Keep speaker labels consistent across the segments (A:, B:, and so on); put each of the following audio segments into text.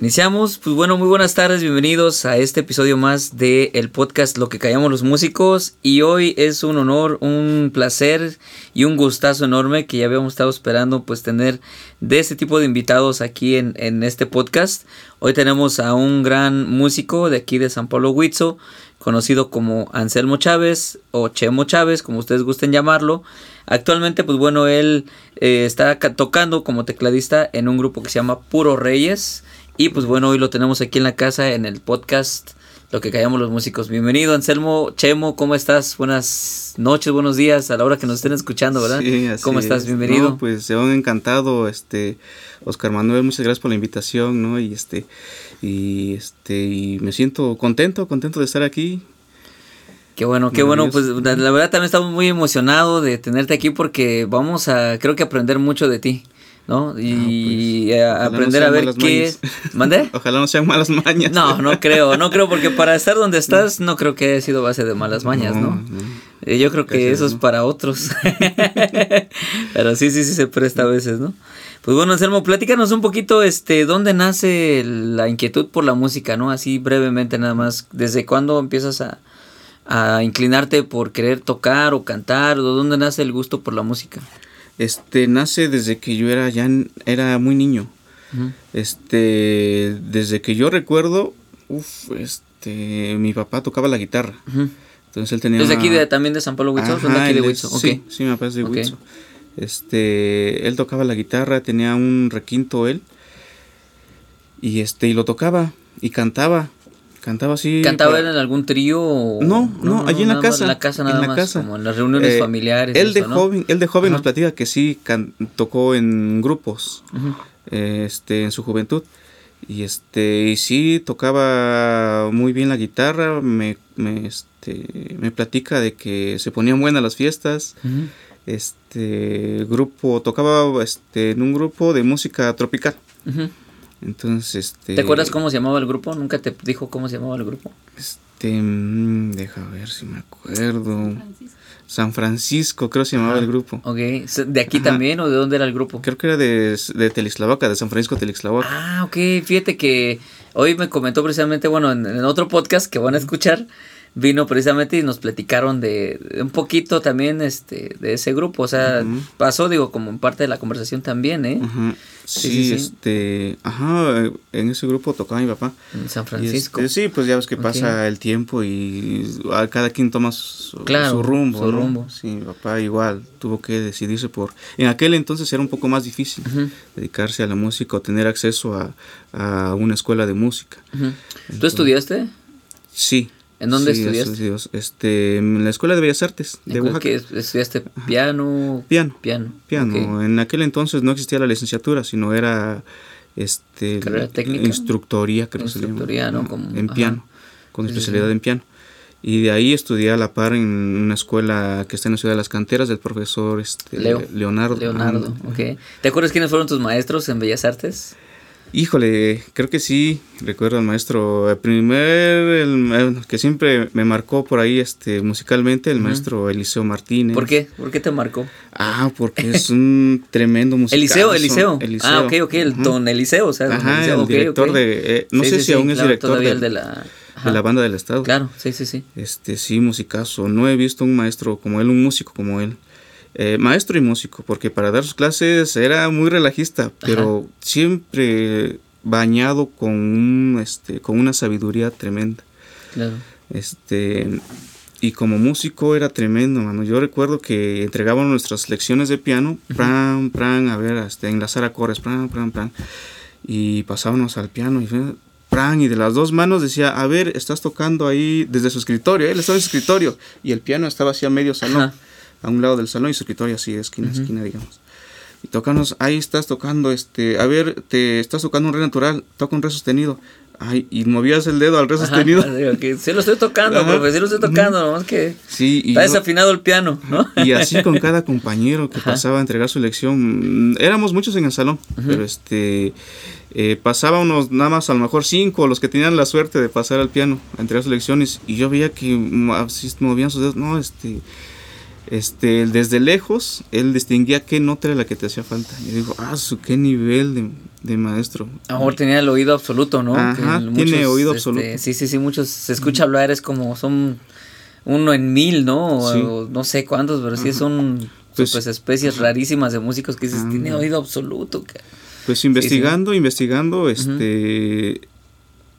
A: Iniciamos, pues bueno, muy buenas tardes, bienvenidos a este episodio más de el podcast Lo que callamos los músicos y hoy es un honor, un placer y un gustazo enorme que ya habíamos estado esperando pues tener de este tipo de invitados aquí en, en este podcast. Hoy tenemos a un gran músico de aquí de San Pablo Huitzo, conocido como Anselmo Chávez o Chemo Chávez, como ustedes gusten llamarlo. Actualmente, pues bueno, él eh, está tocando como tecladista en un grupo que se llama Puro Reyes. Y pues bueno, hoy lo tenemos aquí en la casa en el podcast Lo que callamos los músicos. Bienvenido, Anselmo Chemo, ¿cómo estás? Buenas noches, buenos días a la hora que nos estén escuchando, ¿verdad?
B: Sí, así
A: ¿Cómo estás? Bienvenido.
B: No, pues se han encantado, este, Oscar Manuel, muchas gracias por la invitación, ¿no? Y este, y este, y me siento contento, contento de estar aquí.
A: Qué bueno, qué bueno, pues la, la verdad también estamos muy emocionados de tenerte aquí porque vamos a, creo que aprender mucho de ti. ¿No? Y
B: Ah, pues,
A: aprender
B: no
A: a ver qué. ¿Mandé?
B: Ojalá no sean malas mañas.
A: No, no creo, no creo, porque para estar donde estás no creo que haya sido base de malas mañas, ¿no? Eh, Yo creo que
B: Gracias,
A: eso es para otros. Pero sí, sí, sí se presta a veces, ¿no? Pues bueno, Anselmo, platícanos un poquito, este, ¿dónde nace la inquietud por la música, no? Así brevemente nada más, ¿desde cuándo empiezas a, a inclinarte por querer tocar o cantar? ¿O dónde nace el gusto por la música?
B: Este, nace desde que yo era ya, era muy niño.
A: Ujú.
B: Este, desde que yo recuerdo, uff, este, mi papá tocaba la guitarra.
A: Ujú.
B: Entonces él tenía...
A: ¿Es de aquí de, también de San Pablo Huicho? ¿Son de aquí de
B: él
A: Huicho?
B: es-
A: Ok.
B: Sí, sí, mi papá es de
A: Ok.
B: Huicho. Este, él tocaba la guitarra, tenía un requinto él. Y este, y lo tocaba y cantaba. Cantaba así.
A: ¿Cantaba en algún trío? o-
B: No, no, allí en la casa,
A: En la casa
B: en
A: nada
B: la
A: más,
B: casa.
A: como en las reuniones
B: Eh,
A: familiares.
B: Él de joven, él de joven nos platica que sí can- tocó en grupos, este, en su juventud. Y este, y sí tocaba muy bien la guitarra, me, me, este, me platica de que se ponían buenas las fiestas. Este grupo, tocaba este, en un grupo de música tropical. Entonces, este.
A: ¿Te acuerdas cómo se llamaba el grupo? ¿Nunca te dijo cómo se llamaba el grupo?
B: Este, mm, deja ver si me acuerdo. San Francisco, creo se llamaba
A: Ajá.
B: el grupo.
A: Ok. ¿De aquí
B: Ajá.
A: también o de dónde era el grupo?
B: Creo que era de, de Telixlavaca, de San Francisco Telixlavaca.
A: Ah, ok. Fíjate que hoy me comentó precisamente, bueno, en, en otro podcast que van a escuchar, vino precisamente y nos platicaron de, de un poquito también este de ese grupo. O sea, pasó, digo, como en parte de la conversación también, ¿eh? Sí,
B: Sí,
A: sí, sí.
B: este, ajá, en ese grupo tocaba mi papá.
A: En San Francisco.
B: este, sí, pues ya ves que pasa el tiempo y a cada quien toma su,
A: Claro,
B: su rumbo.
A: su
B: ¿no?
A: rumbo.
B: Sí, mi papá igual tuvo que decidirse por... En aquel entonces era un poco más difícil dedicarse a la música o tener acceso a, a una escuela de música.
A: ujú. ¿Tú estudiaste?
B: Sí.
A: ¿En dónde
B: sí,
A: estudiaste?
B: Este, en la Escuela de Bellas Artes de
A: ¿En
B: Oaxaca.
A: qué estudiaste piano?
B: Piano.
A: Piano.
B: En aquel entonces no existía la licenciatura, sino era este
A: ¿Carrera técnica?
B: instructoría, creo que se llama.
A: Instructoría, ¿no? Como-
B: en
A: ajá.
B: piano, con
A: sí,
B: especialidad
A: sí.
B: en piano. Y de ahí estudié a la par en una escuela que está en la ciudad de las canteras del profesor este,
A: Leo.
B: Leonardo.
A: Leonardo, ok. ¿Te acuerdas quiénes fueron tus maestros en Bellas Artes?
B: Híjole, creo que sí, recuerdo al maestro, el primer, el, que siempre me marcó por ahí este musicalmente, el maestro Eliseo Martínez.
A: ¿Por qué? ¿Por qué te marcó?
B: Ah, porque es un tremendo músico.
A: Eliseo, Eliseo. Ah, ok, ok, el
B: Ajá.
A: don Eliseo, o sea, don
B: Ajá,
A: Eliseo,
B: el
A: ok,
B: director de, eh, no
A: Sí,
B: sé
A: sí,
B: si
A: sí,
B: aún es director
A: todavía
B: de,
A: el de la... ajá.
B: de la banda del estado.
A: Claro, sí, sí, sí.
B: Este, sí, musicazo. No he visto un maestro como él, un músico como él. Eh, maestro y músico, porque para dar sus clases era muy relajista, pero siempre bañado con un, este, con una sabiduría tremenda.
A: Claro.
B: Este, y como músico era tremendo, mano. Yo recuerdo que entregaban nuestras lecciones de piano, pran, pran, a ver, este, enlazar acordes, pran, pran, pran. Y pasábamos al piano y pran, y de las dos manos decía, a ver, estás tocando ahí desde su escritorio, él estaba en su escritorio, y el piano estaba así a medio salón,
A: Ajá.
B: A un lado del salón, y su escritorio así, esquina a esquina, digamos. Y tocanos, ahí estás tocando, este, a ver, te estás tocando un re natural, toca un re sostenido. Ay, y movías el dedo al re sostenido.
A: digo que sí lo estoy tocando,
B: Ajá.
A: profe, sí lo estoy tocando, nomás que
B: Sí, y,
A: está
B: yo-
A: desafinado el piano, ¿no?
B: y así con cada compañero que
A: Ajá.
B: pasaba a entregar su lección. Mm, Éramos muchos en el salón, pero este eh, pasaba unos nada más a lo mejor cinco los que tenían la suerte de pasar al piano a entregar sus lecciones y yo veía que mm, así movían sus dedos. No, este este, desde lejos, él distinguía qué nota era la que te hacía falta. Y yo digo, ah, su qué nivel de, de maestro.
A: A lo mejor tenía el oído absoluto, ¿no?
B: Ajá,
A: Que
B: tiene oído
A: este,
B: absoluto.
A: sí, sí, sí, muchos se escucha hablar, es como son uno en mil, ¿no? O,
B: Sí.
A: o no sé cuántos, pero sí
B: Ajá.
A: son
B: Pues-
A: pues, especies rarísimas de músicos que dices,
B: Ah.
A: tiene oído absoluto. ca-".
B: Pues investigando, investigando, este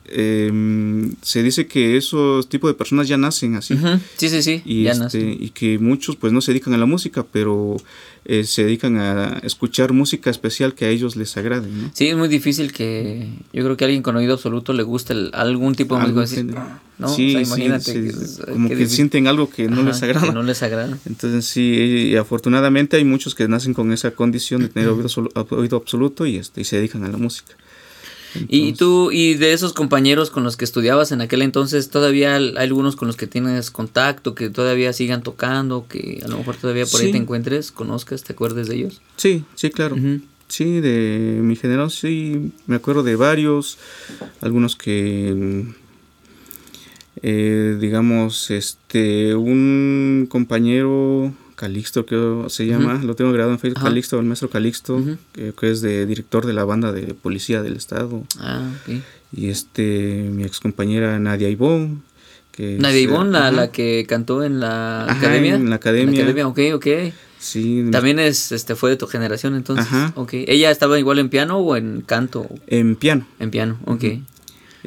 B: em, se dice que esos tipos de personas ya nacen así.
A: Ujú, Sí, sí, sí.
B: Y,
A: ya
B: este,
A: nace.
B: y que muchos pues no se dedican a la música, pero eh, se dedican a escuchar música especial que a ellos les agrade, ¿no?
A: Sí, es muy difícil que yo creo que a alguien con oído absoluto le guste el- algún tipo de música. ¿no?
B: Sí,
A: o sea, imagínate.
B: sí,
A: que
B: como que
A: difícil.
B: sienten algo que no
A: Ajá,
B: les agrada.
A: que no les agrada.
B: Entonces sí, y afortunadamente hay muchos que nacen con esa condición de tener oído, oído absoluto y, este, y se dedican a la música.
A: Y tú, y de esos compañeros con los que estudiabas en aquel entonces, ¿todavía hay algunos con los que tienes contacto, que todavía sigan tocando, que a lo mejor todavía por ahí te encuentres, conozcas, te acuerdes de ellos?
B: Sí, sí, claro. Sí, de mi generación sí, me acuerdo de varios, algunos que, eh, digamos, este, un compañero, Calixto que se llama, lo tengo grabado en Facebook,
A: Ajá.
B: Calixto, el maestro Calixto, que, que es de director de la banda de policía del estado,
A: Ah, ok.
B: y este, mi ex compañera Nadia Ivón, que
A: Nadia Ivonne, la, la que cantó en la
B: Ajá,
A: academia.
B: en la academia.
A: ok, ok.
B: sí,
A: También es, este, fue de tu generación entonces.
B: Ajá.
A: Ok. ¿Ella estaba igual en piano o en canto?
B: en piano.
A: En piano, ok.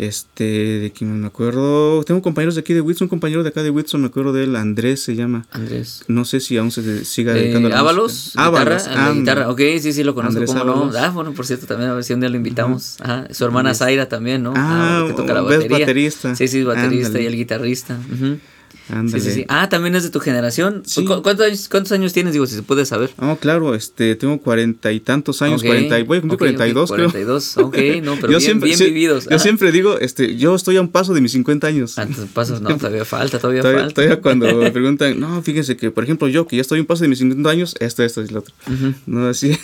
B: Este, de quien me acuerdo, tengo compañeros de aquí de Whitson, un compañero de acá de Whitson, me acuerdo de él, Andrés se llama.
A: Andrés.
B: No sé si aún se siga
A: Eh,
B: dedicando a la
A: Ábalos,
B: música.
A: guitarra,
B: Ábalos,
A: a la
B: anda.
A: guitarra, ok, sí, sí lo conozco, cómo no.
B: Ábalos.
A: Ah, bueno, por cierto, también a ver si un día lo invitamos. Ajá, su hermana. Zaira también, ¿no?
B: Ah,
A: que toca la batería.
B: baterista.
A: Sí, sí, baterista
B: Ándale.
A: y el guitarrista. Sí,
B: Ándale.
A: sí, sí. Ah, también es de tu generación.
B: Sí.
A: ¿Cu- ¿Cuántos, años, ¿Cuántos años tienes, digo, si se puede saber?
B: Ah, claro, este, tengo cuarenta y tantos años, cuarenta y voy a cumplir cuarenta y dos, creo.
A: 42, ok, no, pero bien,
B: siempre,
A: bien
B: sí,
A: vividos.
B: Yo
A: Ah,
B: siempre digo, este, yo estoy a un paso de mis 50 años.
A: ah, entonces pasas, no, todavía falta, todavía,
B: Todavía,
A: falta.
B: todavía cuando me preguntan, no, fíjense que, por ejemplo, yo, que ya estoy a un paso de mis 50 años, esto, esto y lo otro. No, así.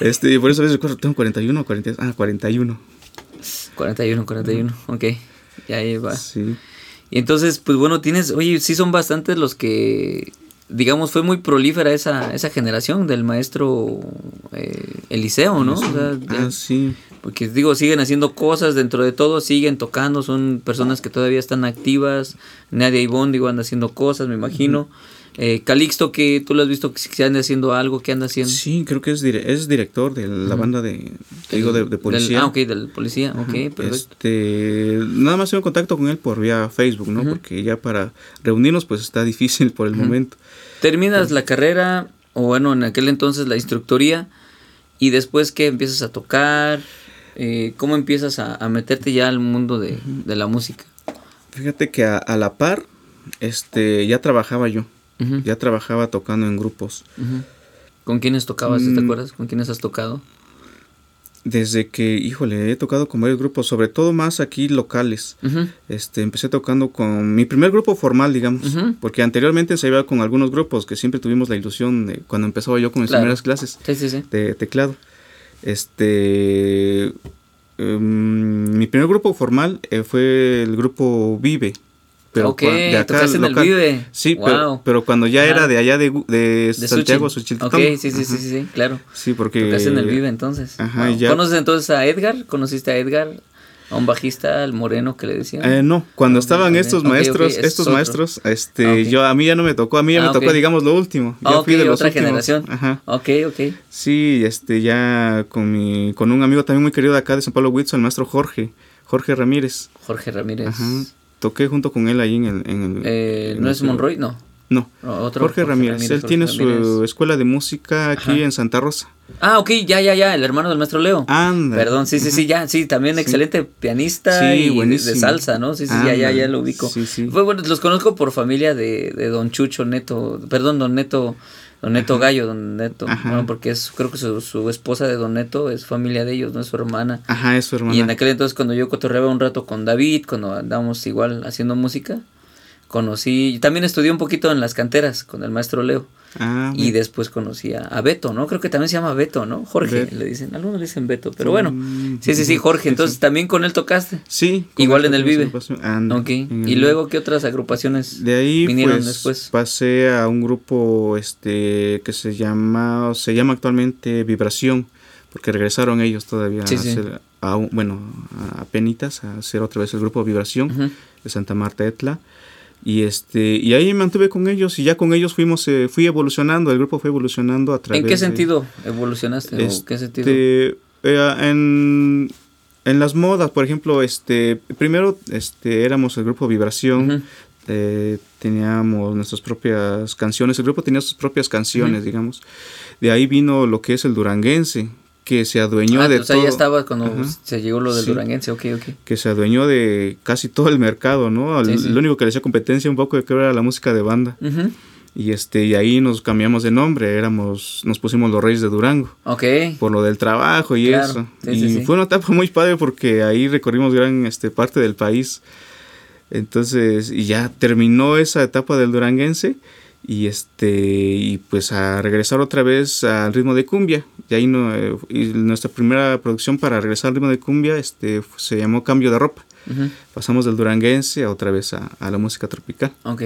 B: Este, y por eso a veces recuerdo, tengo 41 o 42. Ah, 41.
A: 41, 41, ok. Ya ahí va.
B: Sí.
A: Y entonces, pues bueno, tienes, oye, sí son bastantes los que, digamos, fue muy prolífera esa, esa generación del maestro eh, Eliseo, ¿no? O sea, ya-
B: Ah, sí.
A: porque digo, siguen haciendo cosas dentro de todo, siguen tocando, son personas que todavía están activas. Nadia Ivonne, digo, anda haciendo cosas, me imagino. Eh, Calixto, que tú lo has visto que sí anda haciendo algo, ¿qué anda haciendo?
B: Sí, creo que es, dire- es director de la banda de, te digo, de, de
A: Del-
B: policía.
A: ah, ok, del policía, ok, perfecto.
B: Este, nada más tengo contacto con él por vía Facebook, ¿no? Porque ya para reunirnos pues está difícil por el momento.
A: Terminas la carrera, o bueno, en aquel entonces la instructoría, y después que empiezas a tocar, Eh, ¿cómo empiezas a, a meterte ya al mundo de, de la música?
B: Fíjate que a, a la par, este, ya trabajaba yo. Ya trabajaba tocando en grupos.
A: ¿Con quiénes tocabas? ¿Te
B: Mm.
A: acuerdas? ¿Con quiénes has tocado?
B: Desde que, híjole, he tocado con varios grupos, sobre todo más aquí locales. Este, empecé tocando con mi primer grupo formal, digamos, porque anteriormente ensayaba con algunos grupos que siempre tuvimos la ilusión de cuando empezaba yo con mis
A: Claro.
B: primeras clases
A: Sí, sí, sí.
B: de teclado. Este, em, mi primer grupo formal eh, fue el grupo Vive.
A: Ok,
B: cua- de acá
A: tocaste en el
B: local.
A: Vive.
B: Sí,
A: Wow.
B: pero, pero cuando ya
A: Ajá.
B: era de allá de, de,
A: De
B: Santiago.
A: Ok, sí, sí, sí, sí, sí, claro.
B: Sí, porque
A: Tocaste en el Vive entonces.
B: Ajá,
A: Wow.
B: ya.
A: ¿Conoces entonces a Edgar? ¿Conociste a Edgar? A un bajista, al moreno que le decían.
B: Eh, no, cuando
A: Ok,
B: estaban
A: ok,
B: estos
A: ok, ok,
B: maestros,
A: es
B: estos
A: otro.
B: maestros, este,
A: Ah, ok.
B: yo a mí ya no me tocó, a mí ya
A: Ah,
B: me tocó,
A: ok.
B: digamos, lo último. Yo
A: Ah, ok,
B: fui de los
A: otra
B: últimos.
A: generación.
B: Ajá.
A: Ok, ok.
B: Sí, este, ya con mi, con un amigo también muy querido de acá de San Pablo Whitson, el maestro Jorge, Jorge Ramírez.
A: Jorge Ramírez.
B: Ajá. Toqué junto con él ahí en el, en el-
A: Eh,
B: en
A: ¿No
B: el-
A: es Monroy? No.
B: No.
A: Otro.
B: Jorge, Ramírez. Él
A: Jorge
B: tiene
A: Ramírez.
B: su escuela de música aquí
A: Ajá.
B: en Santa Rosa.
A: Ah, ok, ya, ya, ya, el hermano del maestro Leo.
B: Anda.
A: Perdón, sí, sí, sí, ya, sí, también
B: Sí.
A: excelente pianista
B: Sí,
A: y de- de,
B: buenísimo.
A: salsa, ¿no? Sí, sí, ya, ya, ya lo ubico.
B: Sí, sí.
A: Bueno, los conozco por familia de, de Don Chucho Neto, perdón, Don Neto, Don Neto Gallo, Don Neto,
B: Ajá.
A: bueno, porque es, creo que su, su esposa de Don Neto es familia de ellos, no es su hermana.
B: Ajá, es su hermana.
A: Y en aquel entonces cuando yo cotorreaba un rato con David, cuando andábamos igual haciendo música, conocí, también estudié un poquito en las canteras con el maestro Leo.
B: Ah,
A: Y después conocí a, Beto, ¿no? Creo que también se llama Beto, ¿no? Jorge,
B: Beto.
A: le dicen, algunos le dicen Beto, pero bueno.
B: Mm,
A: Sí, sí, sí, Jorge. Entonces también con él tocaste.
B: Sí.
A: Igual en el Vive.
B: agrupación. Anda,
A: Ok.
B: en el
A: Y luego, ¿qué otras agrupaciones
B: De ahí
A: vinieron
B: pues,
A: después?
B: pasé a un grupo este que se llama se llama actualmente Vibración porque regresaron ellos todavía
A: Sí,
B: a
A: sí.
B: hacer, a un- bueno, a penitas, a hacer otra vez el grupo Vibración de Santa Marta Etla. Y este y ahí me mantuve con ellos y ya con ellos fuimos eh, fui evolucionando, el grupo fue evolucionando a través
A: ¿En qué
B: de-
A: sentido evolucionaste? ¿O qué sentido?
B: este, eh, en, en las modas, por ejemplo, este primero este éramos el grupo Vibración, eh, teníamos nuestras propias canciones, el grupo tenía sus propias canciones, digamos. De ahí vino lo que es el duranguense, que se adueñó
A: Ah,
B: de
A: o sea,
B: todo,
A: ya estaba cuando
B: Ajá.
A: se llegó lo del
B: Sí.
A: duranguense, ok, ok.
B: que se adueñó de casi todo el mercado, ¿no?
A: Sí,
B: L-
A: sí.
B: Lo único que le hacía competencia un poco creo era la música de banda. Y este y ahí nos cambiamos de nombre, éramos nos pusimos los Reyes de Durango
A: Ok.
B: por lo del trabajo y
A: Claro,
B: eso. y fue una etapa muy padre porque ahí recorrimos gran este parte del país. Entonces, y ya terminó esa etapa del duranguense y este y pues a regresar otra vez al ritmo de cumbia. Y ahí no, eh, y nuestra primera producción para regresar al ritmo de cumbia este se llamó Cambio de ropa. Pasamos del duranguense a otra vez a, a la música tropical.
A: Ok.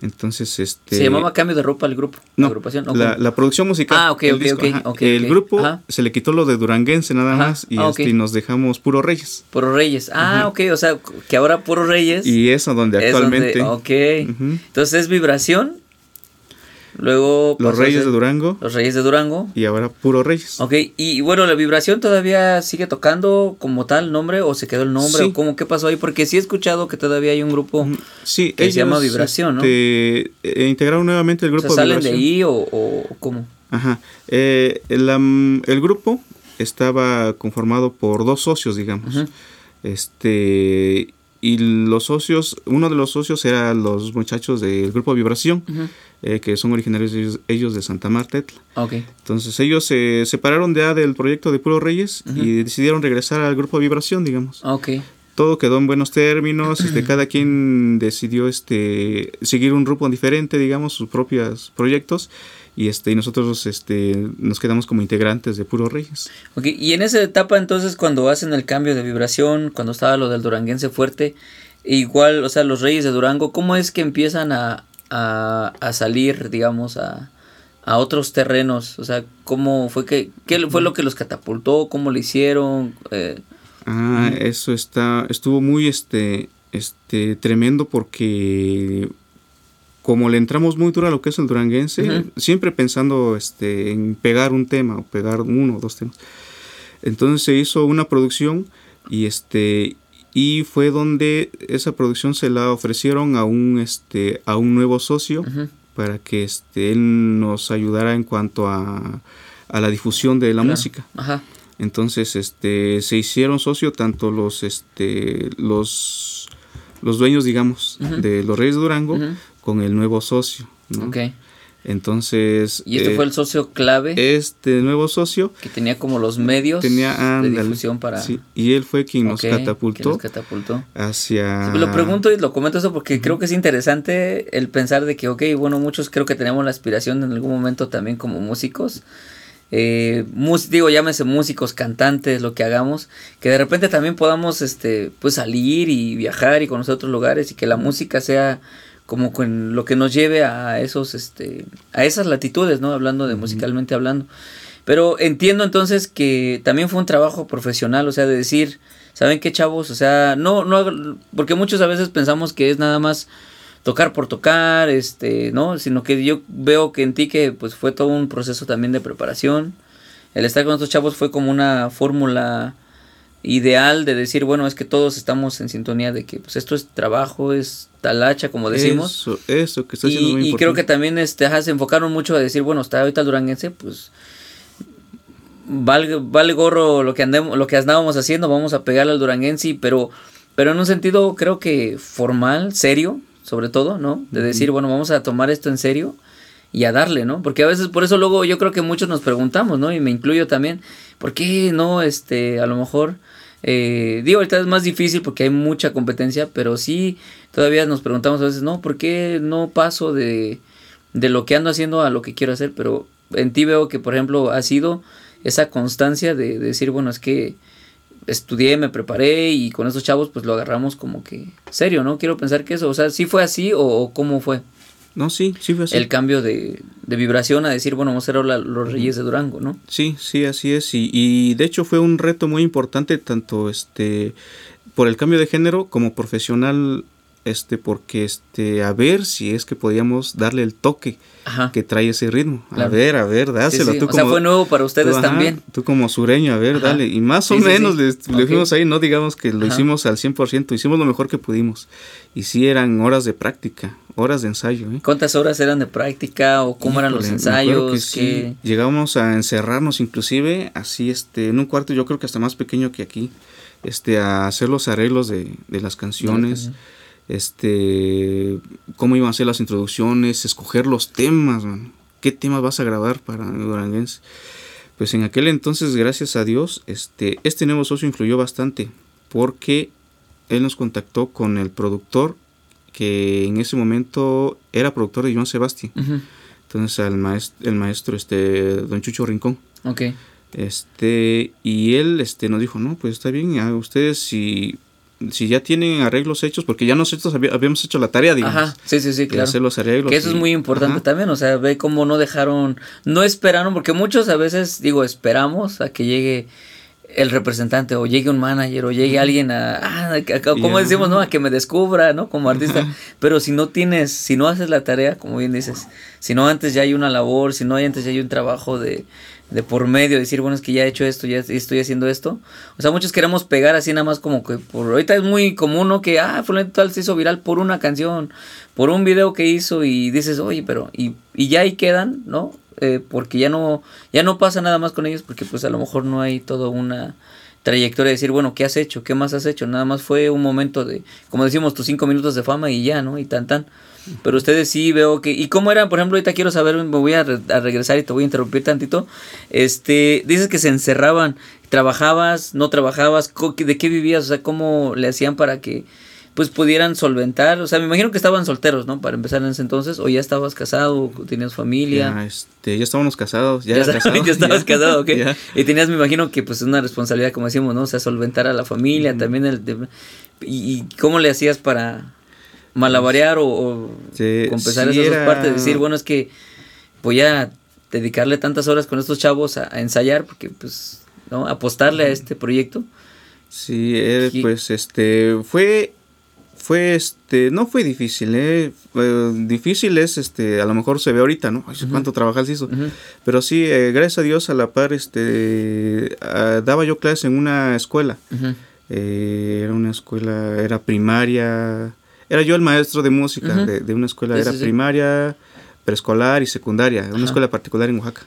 B: Entonces, este
A: ¿Se llamaba Cambio de Ropa el grupo?
B: no,
A: ¿La agrupación? ¿O
B: la,
A: cómo?
B: la producción musical.
A: Ah, ok,
B: el
A: ok, ok,
B: ajá.
A: ok,
B: el
A: ok.
B: grupo
A: Ajá.
B: se le quitó lo de duranguense nada
A: Ajá.
B: más y,
A: Ah,
B: este,
A: ok.
B: y nos dejamos puro Reyes.
A: Puro Reyes. Ah, ok, o sea, que ahora Puro Reyes.
B: Y eso donde
A: es donde-
B: actualmente
A: ok.
B: Ujú.
A: Entonces es vibración. Luego.
B: los Reyes de Durango
A: Los Reyes de Durango.
B: y ahora puro Reyes.
A: Ok, y bueno, la vibración todavía sigue tocando como tal nombre o se quedó el nombre
B: Sí.
A: o cómo, qué pasó ahí, porque sí he escuchado que todavía hay un grupo,
B: Ujú. Sí,
A: que se llama Vibración, ¿no?
B: este, eh, integraron nuevamente el
A: o
B: grupo
A: sea, salen de ahí o, o cómo.
B: Ajá. Eh, el, grupo estaba conformado por dos socios, digamos. Este y los socios, uno de los socios era los muchachos del grupo Vibración. Eh, que son originarios ellos, ellos de Santa Marta. Etla.
A: Ok,
B: Entonces ellos se separaron ya del proyecto de Puro Reyes y decidieron regresar al grupo Vibración, digamos. Todo quedó en buenos términos, este, cada quien decidió este, seguir un rumbo diferente, digamos, sus propios proyectos y, este, y nosotros este, nos quedamos como integrantes de Puro Reyes.
A: ok. Y en esa etapa entonces cuando hacen el cambio de vibración, cuando estaba lo del duranguense fuerte, igual, o sea, los Reyes de Durango, ¿cómo es que empiezan a, a, a salir, digamos, a, a otros terrenos? O sea, ¿cómo fue que, qué fue lo que los catapultó? ¿Cómo lo hicieron? Eh,
B: Ah, eso está, estuvo muy este, este, tremendo porque como le entramos muy duro a lo que es el duranguense, siempre pensando este, en pegar un tema o pegar uno o dos temas. Entonces se hizo una producción y este y fue donde esa producción se la ofrecieron a un este a un nuevo socio para que este él nos ayudara en cuanto a, a la difusión de la
A: Claro.
B: música.
A: Ajá.
B: Entonces, este, se hicieron socio tanto los, este, los, los dueños, digamos, de los Reyes de Durango con el nuevo socio. Entonces,
A: Y este
B: eh,
A: fue el socio clave
B: este nuevo socio
A: que tenía como los medios
B: tenía
A: de
B: ándale,
A: difusión para...
B: sí, y él fue quien nos catapultó
A: nos catapultó.
B: hacia
A: Sí, Lo pregunto y lo comento eso porque creo que es interesante el pensar de que, ok, bueno, muchos creo que tenemos la aspiración en algún momento también como músicos. Eh, mus- digo, llámese músicos, cantantes, lo que hagamos, que de repente también podamos este, pues salir y viajar y conocer otros lugares y que la música sea como con lo que nos lleve a esos, este, a esas latitudes, ¿no? Hablando de musicalmente hablando. Pero entiendo entonces que también fue un trabajo profesional, o sea, de decir, ¿saben qué chavos? O sea, no, no, porque muchos a veces pensamos que es nada más tocar por tocar, este, ¿no? Sino que yo veo que en ti que pues fue todo un proceso también de preparación. El estar con estos chavos fue como una fórmula ideal de decir, bueno, es que todos estamos en sintonía de que pues esto es trabajo, es talacha, como decimos.
B: Eso, eso que está haciendo
A: Y,
B: muy
A: y creo que también este, ajá, se enfocaron mucho a decir, bueno, está ahorita el duranguense, pues vale, vale gorro lo que andemos, lo que andábamos haciendo, vamos a pegarle al duranguense, pero, pero en un sentido creo que formal, serio, sobre todo, ¿no? De decir, bueno, vamos a tomar esto en serio y a darle, ¿no? Porque a veces por eso luego yo creo que muchos nos preguntamos, ¿no? Y me incluyo también, ¿por qué no, este, a lo mejor, eh, digo, ahorita es más difícil porque hay mucha competencia, pero sí, todavía nos preguntamos a veces, ¿no? ¿Por qué no paso de, de lo que ando haciendo a lo que quiero hacer? Pero en ti veo que, por ejemplo, ha sido esa constancia de, de decir, bueno, es que estudié, me preparé y con esos chavos pues lo agarramos como que serio, ¿no? Quiero pensar que eso, o sea, ¿sí fue así o, o cómo fue?
B: No, sí, sí fue así.
A: el cambio de, de vibración a decir, bueno, vamos a ser los Reyes de Durango, ¿no?
B: Sí, sí, así es. Y, y de hecho fue un reto muy importante, tanto este por el cambio de género como profesional este porque este a ver si es que podíamos darle el toque que trae ese ritmo. A ver a ver dáselo.
A: Tú o sea fue nuevo para ustedes también.
B: tú como sureño a ver dale. Y más o menos le, fuimos ahí no digamos que lo hicimos al 100% hicimos lo mejor que pudimos. Y sí eran horas de práctica horas de ensayo ¿eh?
A: cuántas horas eran de práctica o cómo eran los ensayos
B: que llegábamos a encerrarnos inclusive así este en un cuarto yo creo que hasta más pequeño que aquí este a hacer los arreglos de, de las canciones este, cómo iban a ser las introducciones, escoger los temas, qué temas vas a grabar para Duranguense. Pues en aquel entonces, gracias a Dios, este, este nuevo socio influyó bastante porque él nos contactó con el productor que en ese momento era productor de Joan Sebastián. Entonces al maestro, el maestro este, don Chucho Rincón.
A: Okay.
B: Este, y él este, nos dijo, no, pues está bien, a ustedes si si ya tienen arreglos hechos, porque ya nosotros habíamos hecho la tarea, digamos. Ajá,
A: sí, sí, sí, claro.
B: hacer los arreglos.
A: Que eso es muy importante también, o sea, ve cómo no dejaron, no esperaron, porque muchos a veces, digo, esperamos a que llegue el representante o llegue un manager o llegue alguien a, ah, como decimos, ¿no? A que me descubra, ¿no? Como artista. Pero si no tienes, si no haces la tarea, como bien dices, si no antes ya hay una labor, si no antes ya hay un trabajo de, de por medio, decir, bueno, es que ya he hecho esto, ya estoy haciendo esto. O sea, muchos queremos pegar así nada más como que por ahorita es muy común, ¿no? Que, ah, fulano tal se hizo viral por una canción, por un video que hizo y dices, oye, pero, y, y ya ahí quedan, ¿no? Eh, porque ya no, ya no pasa nada más con ellos porque pues a lo mejor no hay toda una trayectoria de decir, bueno, ¿qué has hecho? ¿Qué más has hecho? Nada más fue un momento de, como decimos, tus cinco minutos de fama y ya, ¿no? Y tan tan. Pero ustedes sí veo que... ¿Y cómo eran? Por ejemplo, ahorita quiero saber, me voy a, regresar y te voy a interrumpir tantito. Este, dices que se encerraban. ¿Trabajabas? ¿No trabajabas? ¿De qué vivías? O sea, ¿cómo le hacían para que pues pudieran solventar? O sea, me imagino que estaban solteros, ¿no? Para empezar en ese entonces. ¿O ya estabas casado? ¿Tenías familia?
B: Ya, este, ya estábamos casados. Ya,
A: ya, estabas casado, ok. Y tenías, me imagino que pues una responsabilidad, como decíamos, ¿no? O sea, solventar a la familia, también el... ¿Y cómo le hacías para malabarear o, compensar esas dos partes, decir, bueno, es que voy a dedicarle tantas horas con estos chavos a, ensayar, porque pues, ¿no? Apostarle a este proyecto.
B: Sí, eh, pues este, fue, fue este, no fue difícil, eh, difícil es, este, a lo mejor se ve ahorita, ¿no? cuánto trabajar se hizo, pero sí, eh, gracias a Dios a la par, este, ah, daba yo clases en una escuela, era una escuela, era primaria, era yo el maestro de música de, una escuela, era primaria, preescolar y secundaria, una escuela particular en Oaxaca.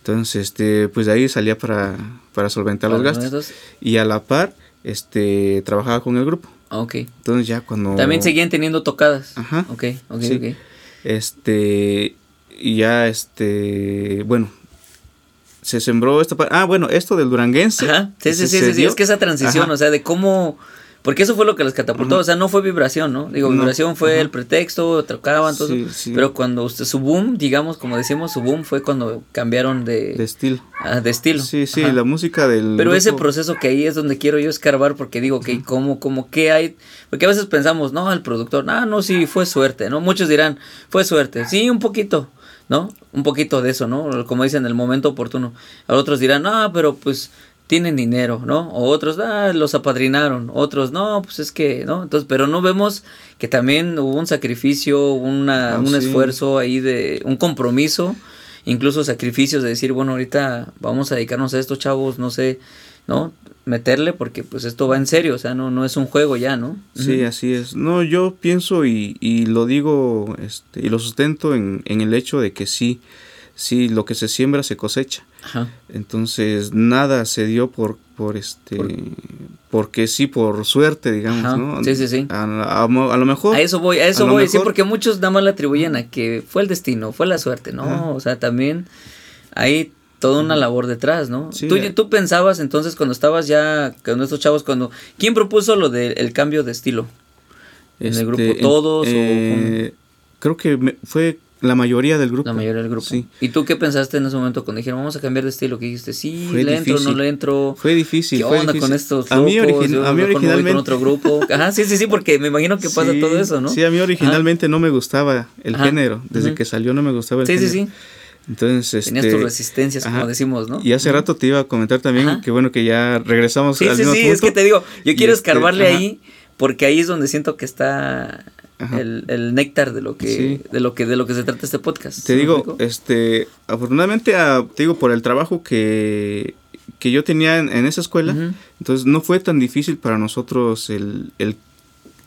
B: Entonces, este, pues de ahí salía para, para solventar los gastos. Y a la par, este, trabajaba con el grupo.
A: Ah, ok.
B: Entonces ya cuando...
A: También seguían teniendo tocadas. Ajá. Ok, ok, ok.
B: Este, y ya, este, bueno, se sembró esta... Ah, bueno, esto del duranguense.
A: Ajá, sí, sí, sí, sí, es que esa transición, o sea, de cómo porque eso fue lo que les catapultó, o sea, no fue vibración, ¿no? Digo, vibración fue el pretexto, tocaban, todo. Pero cuando usted, su boom, digamos, como decimos, su boom fue cuando cambiaron de...
B: De estilo.
A: Ah, de estilo.
B: Sí, sí, la música del...
A: Pero ese proceso que ahí es donde quiero yo escarbar, porque digo, que ¿cómo, cómo, qué hay? Porque a veces pensamos, no, el productor, ah, no, sí, fue suerte, ¿no? Muchos dirán, fue suerte. Sí, un poquito, ¿no? Un poquito de eso, ¿no? Como dicen, el momento oportuno. A otros dirán, no, pero pues tienen dinero, ¿no? O otros, ah, los apadrinaron, otros, no, pues es que, ¿no? Entonces, pero no vemos que también hubo un sacrificio, una, ah, un esfuerzo ahí de, un compromiso, incluso sacrificios de decir, bueno, ahorita vamos a dedicarnos a estos chavos, no sé, ¿no? Meterle porque pues esto va en serio, o sea, no, no es un juego ya, ¿no?
B: Sí, así es. No, yo pienso y, y lo digo este, y lo sustento en, en el hecho de que sí, sí, lo que se siembra se cosecha. Entonces, nada se dio por, por este, porque sí, por suerte, digamos, ¿no?
A: Sí, sí, sí.
B: A, lo mejor.
A: A eso voy, a eso voy, sí, porque muchos nada más le atribuyen a que fue el destino, fue la suerte, ¿no? O sea, también hay toda una labor detrás, ¿no? ¿Tú, eh. tú pensabas entonces cuando estabas ya con estos chavos, cuando, ¿quién propuso lo del cambio de estilo? ¿En el grupo este, todos?
B: Eh, creo que fue La mayoría del grupo.
A: La mayoría del grupo.
B: Sí.
A: ¿Y tú qué pensaste en ese momento cuando dijeron, vamos a cambiar de estilo? ¿Qué dijiste? Sí,
B: Fue
A: le entro, no le entro.
B: Fue difícil.
A: ¿Qué
B: fue
A: onda
B: difícil.
A: con estos
B: A mí,
A: Yo
B: a mí originalmente.
A: con otro grupo. Ajá, sí, sí, sí, porque me imagino que pasa
B: Sí,
A: todo eso, ¿no?
B: Sí, a mí originalmente no me gustaba el
A: Ajá.
B: género. Desde que salió no me gustaba el
A: Sí, sí,
B: género.
A: sí.
B: Entonces,
A: Tenías
B: este,
A: tus resistencias, como decimos, ¿no?
B: Y hace rato te iba a comentar también
A: Ajá.
B: que bueno que ya regresamos
A: Sí,
B: al
A: sí,
B: mismo
A: sí,
B: punto.
A: es que te digo, yo quiero
B: este,
A: escarbarle
B: ajá.
A: ahí porque ahí es donde siento que está. El, el néctar de lo que
B: Sí.
A: de lo que de lo que se trata este podcast.
B: Te
A: ¿Sí me
B: digo,
A: explico?
B: este, afortunadamente, ah, te digo, por el trabajo que, que yo tenía en, en esa escuela, entonces no fue tan difícil para nosotros el, el,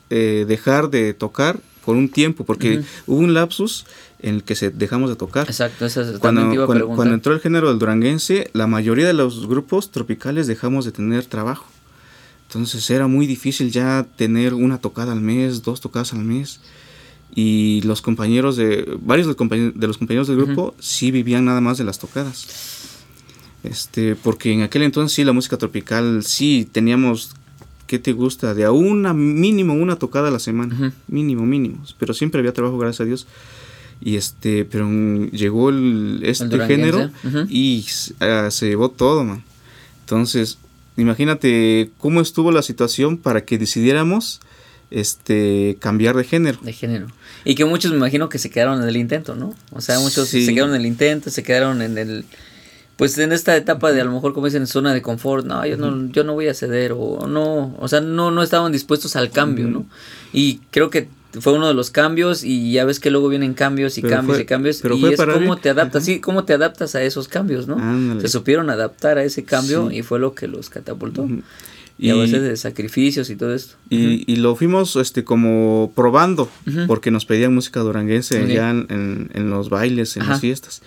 B: eh, dejar de tocar por un tiempo, porque hubo un lapsus en el que se dejamos de tocar.
A: Exacto, esa es- también
B: Cuando,
A: te iba a
B: cuando, cuando entró el género del duranguense, la mayoría de los grupos tropicales dejamos de tener trabajo. Entonces era muy difícil ya tener una tocada al mes, dos tocadas al mes. Y los compañeros de, varios de, los compañe- de los compañeros del grupo sí vivían nada más de las tocadas. Este, porque en aquel entonces sí la música tropical sí teníamos, ¿qué te gusta? De a una mínimo una tocada a la semana,
A: Ujú.
B: mínimo, mínimo. Pero siempre había trabajo, gracias a Dios. Y este, pero llegó el, este
A: duranguense,
B: género
A: ujú.
B: y s- ah, se llevó todo, man. Entonces, imagínate cómo estuvo la situación para que decidiéramos este cambiar de género.
A: de género. Y que muchos me imagino que se quedaron en el intento, ¿no? O sea, muchos
B: Sí.
A: se quedaron en el intento, se quedaron en el pues en esta etapa de a lo mejor como dicen zona de confort, no, yo no yo no voy a ceder o no, o sea, no no estaban dispuestos al cambio. ¿no? Y creo que fue uno de los cambios y ya ves que luego vienen cambios y
B: Pero
A: cambios
B: fue-
A: y cambios
B: pero
A: y
B: fue
A: es
B: para
A: cómo
B: bien.
A: te adaptas,
B: Ajá.
A: sí, cómo te adaptas a esos cambios, ¿no?
B: Ándale.
A: Se supieron adaptar a ese cambio
B: Sí.
A: y fue lo que los catapultó. Y, a veces de sacrificios y todo esto.
B: y, y lo fuimos este como probando porque nos pedían música duranguense ya en, en- en los bailes, en
A: Ajá.
B: las fiestas.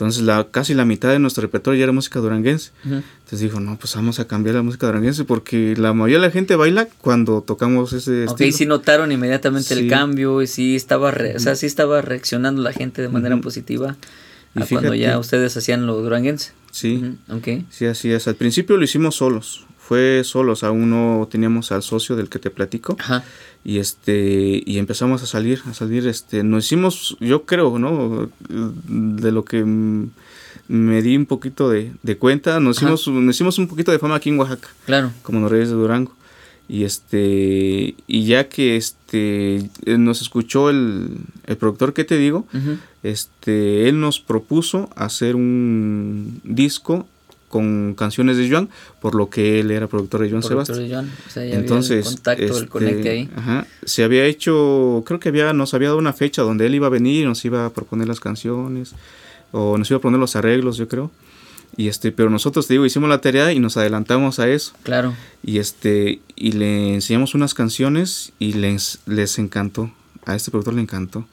B: Entonces la casi la mitad de nuestro repertorio ya era música duranguense. Entonces dijo, no, pues vamos a cambiar la música duranguense porque la mayoría de la gente baila cuando tocamos ese
A: Ok,
B: estilo.
A: sí notaron inmediatamente el cambio y sí estaba, re- o sea, sí estaba reaccionando la gente de manera positiva
B: Y
A: a cuando ya ustedes hacían lo duranguense.
B: Sí.
A: Ok.
B: Sí, así es. Al principio lo hicimos solos. Fue solos, aún no teníamos al socio del que te platico.
A: Ajá.
B: Y este y empezamos a salir, a salir este nos hicimos, yo creo, ¿no? De lo que me di un poquito de, de cuenta, nos
A: Ajá.
B: hicimos, nos hicimos un poquito de fama aquí en Oaxaca,
A: Claro.
B: como los Reyes de Durango. Y este y ya que este eh, nos escuchó el, el productor que te digo, este él nos propuso hacer un disco con canciones de Joan, por lo que él era productor de Joan Sebastián.
A: de Joan, o sea, ya
B: Entonces,
A: había el contacto, el conecte ahí.
B: Ajá, se había hecho, creo que había, nos había dado una fecha donde él iba a venir, nos iba a proponer las canciones, o nos iba a poner los arreglos, yo creo. Y este, pero nosotros, te digo, hicimos la tarea y nos adelantamos a eso.
A: Claro.
B: Y este, y le enseñamos unas canciones y les, les encantó. A este productor le encantó.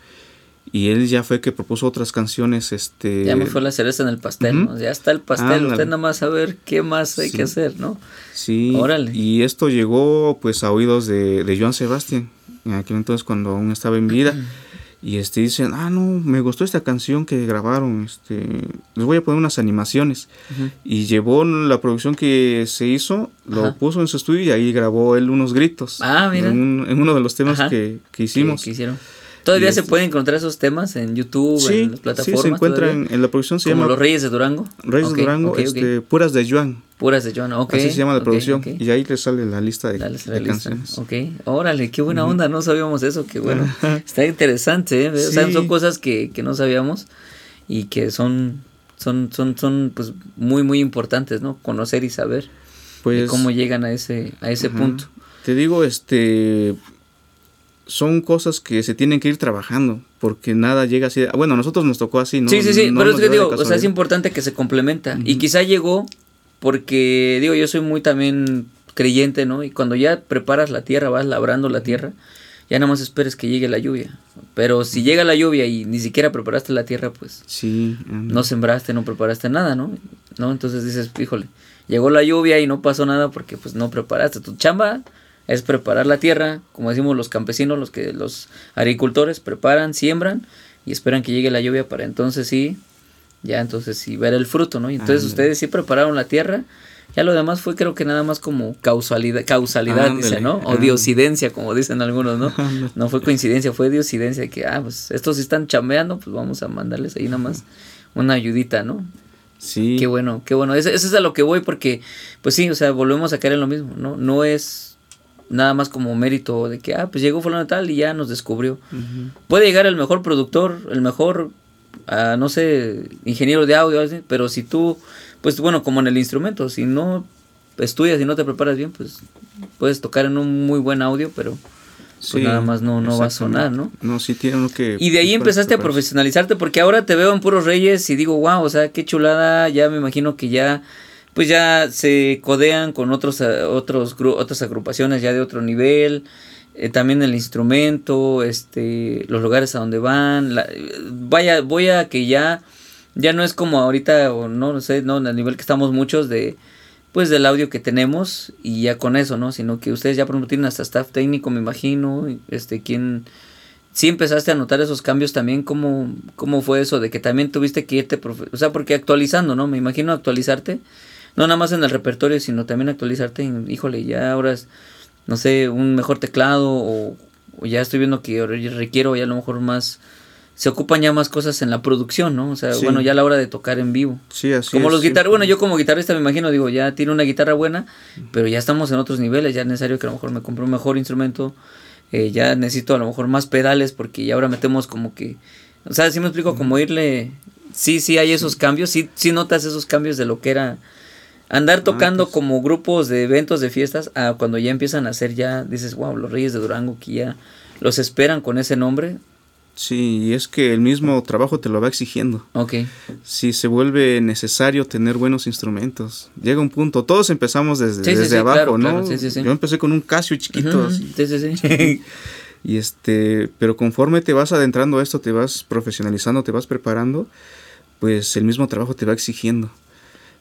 B: Y él ya fue que propuso otras canciones, este...
A: Ya me fue la cereza en el pastel. Ya está el pastel, usted nada más a ver qué más hay
B: Sí.
A: que hacer, ¿no?
B: Sí,
A: Órale.
B: y esto llegó pues a oídos de, de Joan Sebastián, en aquel entonces cuando aún estaba en vida. Y este dicen, ah, no, me gustó esta canción que grabaron, este, les voy a poner unas animaciones. Y llevó la producción que se hizo, lo
A: Ajá.
B: puso en su estudio y ahí grabó él unos gritos.
A: Ah, mira.
B: En, un- en uno de los temas
A: Ajá.
B: que, que hicimos.
A: Que hicieron. Todavía se
B: este-
A: pueden encontrar esos temas en YouTube,
B: Sí,
A: en las
B: sí,
A: plataformas.
B: se encuentra
A: todavía?
B: en, en la producción, se
A: Como
B: llama
A: Los Reyes de Durango.
B: Reyes de Durango, este, Puras de Joan.
A: Puras de Joan, ok.
B: Así se llama la producción. Y ahí le sale la lista de,
A: se
B: de
A: la lista.
B: canciones.
A: Ok, órale, qué buena onda, no sabíamos eso, qué bueno. Está interesante, ¿eh? O sea,
B: Sí.
A: son cosas que, que no sabíamos y que son, son, son, son, pues, muy, muy importantes, ¿no? Conocer y saber de
B: Pues,
A: cómo llegan a ese, a ese
B: Ajá.
A: punto.
B: Te digo, este son cosas que se tienen que ir trabajando, porque nada llega así. de- bueno, a nosotros nos tocó así, ¿no?
A: sí, sí, sí,
B: No
A: pero es que digo, o sea, es importante que se complementa. Y quizá llegó porque, digo, yo soy muy también creyente, ¿no? Y cuando ya preparas la tierra, vas labrando la tierra, ya nada más esperes que llegue la lluvia. Pero si llega la lluvia y ni siquiera preparaste la tierra, pues
B: Sí,
A: no sembraste, no preparaste nada, ¿no? ¿No? Entonces dices, híjole, llegó la lluvia y no pasó nada porque pues no preparaste. Tu chamba es preparar la tierra, como decimos los campesinos, los que los agricultores preparan, siembran y esperan que llegue la lluvia para entonces sí, ya entonces sí ver el fruto, ¿no? Y entonces ustedes sí prepararon la tierra Ya lo demás fue creo que nada más como causalidad, causalidad dice, ¿no? O
B: ah.
A: diosidencia, como dicen algunos, ¿no? no fue coincidencia, fue diosidencia, que, ah, pues estos están chambeando, pues vamos a mandarles ahí nada más una ayudita, ¿no?
B: Sí.
A: Qué bueno, qué bueno. Eso, eso es a lo que voy porque, pues sí, o sea, volvemos a caer en lo mismo, ¿no? No es nada más como mérito de que, ah, pues llegó fulano tal y ya nos descubrió. Puede llegar el mejor productor, el mejor, ah, no sé, ingeniero de audio, pero si tú, pues bueno, como en el instrumento, si no estudias y no te preparas bien, pues puedes tocar en un muy buen audio, pero pues
B: Sí,
A: nada más no, no va a sonar, ¿no?
B: No, sí tiene uno que...
A: Y de ahí
B: pues,
A: empezaste a profesionalizarte porque ahora te veo en Puros Reyes y digo, wow, o sea, qué chulada, ya me imagino que ya pues ya se codean con otros eh, otros otras agrupaciones ya de otro nivel, eh, también el instrumento, este los lugares a donde van, la- vaya, voy a que ya ya no es como ahorita o no, no sé, no, al nivel que estamos muchos de pues del audio que tenemos y ya con eso, ¿no? Sino que ustedes ya por tienen hasta staff técnico, me imagino, este quién sí empezaste a notar esos cambios también, ¿cómo, cómo fue eso de que también tuviste que irte, o sea, porque actualizando, ¿no? Me imagino actualizarte, no nada más en el repertorio, sino también actualizarte en, híjole, ya ahora es, no sé, un mejor teclado o, o ya estoy viendo que re- requiero ya a lo mejor más, se ocupan ya más cosas en la producción, ¿no? O sea,
B: Sí.
A: bueno, ya a la hora de tocar en vivo.
B: Sí, así
A: Como
B: es,
A: los
B: sí.
A: guitarras, bueno, yo como guitarrista me imagino, digo, ya tiene una guitarra buena, pero ya estamos en otros niveles, ya es necesario que a lo mejor me compre un mejor instrumento, eh, ya necesito a lo mejor más pedales, porque ya ahora metemos como que, o sea, si me explico, como irle, sí, sí hay esos cambios, sí, sí notas esos cambios de lo que era andar tocando
B: pues.
A: como grupos de eventos, de fiestas, a cuando ya empiezan a hacer ya, dices, wow, los Reyes de Durango, que ya los esperan con ese nombre,
B: Sí, y es que el mismo trabajo te lo va exigiendo.
A: ok,
B: Si se vuelve necesario tener buenos instrumentos. Llega un punto, todos empezamos desde,
A: Sí,
B: desde
A: sí,
B: abajo,
A: claro,
B: ¿no?
A: claro, sí, sí, sí.
B: Yo empecé con un Casio chiquito, así.
A: sí, sí, sí.
B: Y este, pero conforme te vas adentrando a esto, te vas profesionalizando, te vas preparando, pues el mismo trabajo te va exigiendo.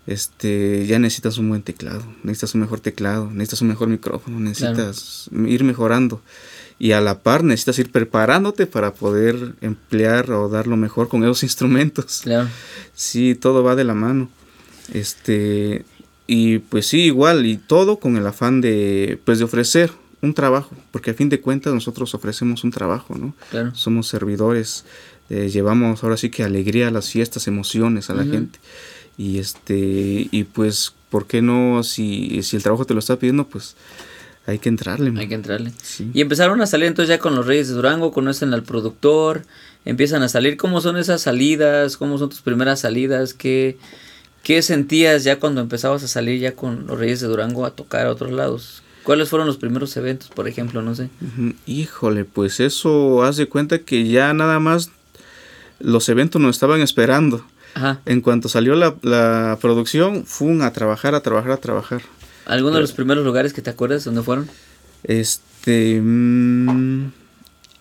B: Este, ya necesitas un buen teclado, necesitas un mejor teclado, necesitas un mejor micrófono, necesitas ir mejorando. Y a la par necesitas ir preparándote para poder emplear o dar lo mejor con esos instrumentos.
A: claro,
B: Sí, todo va de la mano. Este, y pues sí, igual, y todo con el afán de, pues de ofrecer un trabajo, porque a fin de cuentas nosotros ofrecemos un trabajo, ¿no?
A: claro.
B: Somos servidores, eh, llevamos ahora sí que alegría a las fiestas, emociones a la gente. Y este, y pues, ¿por qué no? Si, si el trabajo te lo está pidiendo, pues hay que entrarle. man.
A: Hay que entrarle.
B: Sí.
A: Y empezaron a salir entonces ya con los Reyes de Durango, conocen al productor, empiezan a salir. ¿Cómo son esas salidas? ¿Cómo son tus primeras salidas? ¿Qué, qué sentías ya cuando empezabas a salir ya con los Reyes de Durango a tocar a otros lados? ¿Cuáles fueron los primeros eventos, por ejemplo? No sé.
B: Híjole, pues eso haz de cuenta que ya nada más los eventos nos estaban esperando.
A: Ajá.
B: En cuanto salió la, la producción, fue a trabajar, a trabajar, a trabajar.
A: ¿Alguno de los primeros lugares que te acuerdas dónde fueron?
B: Este, mm,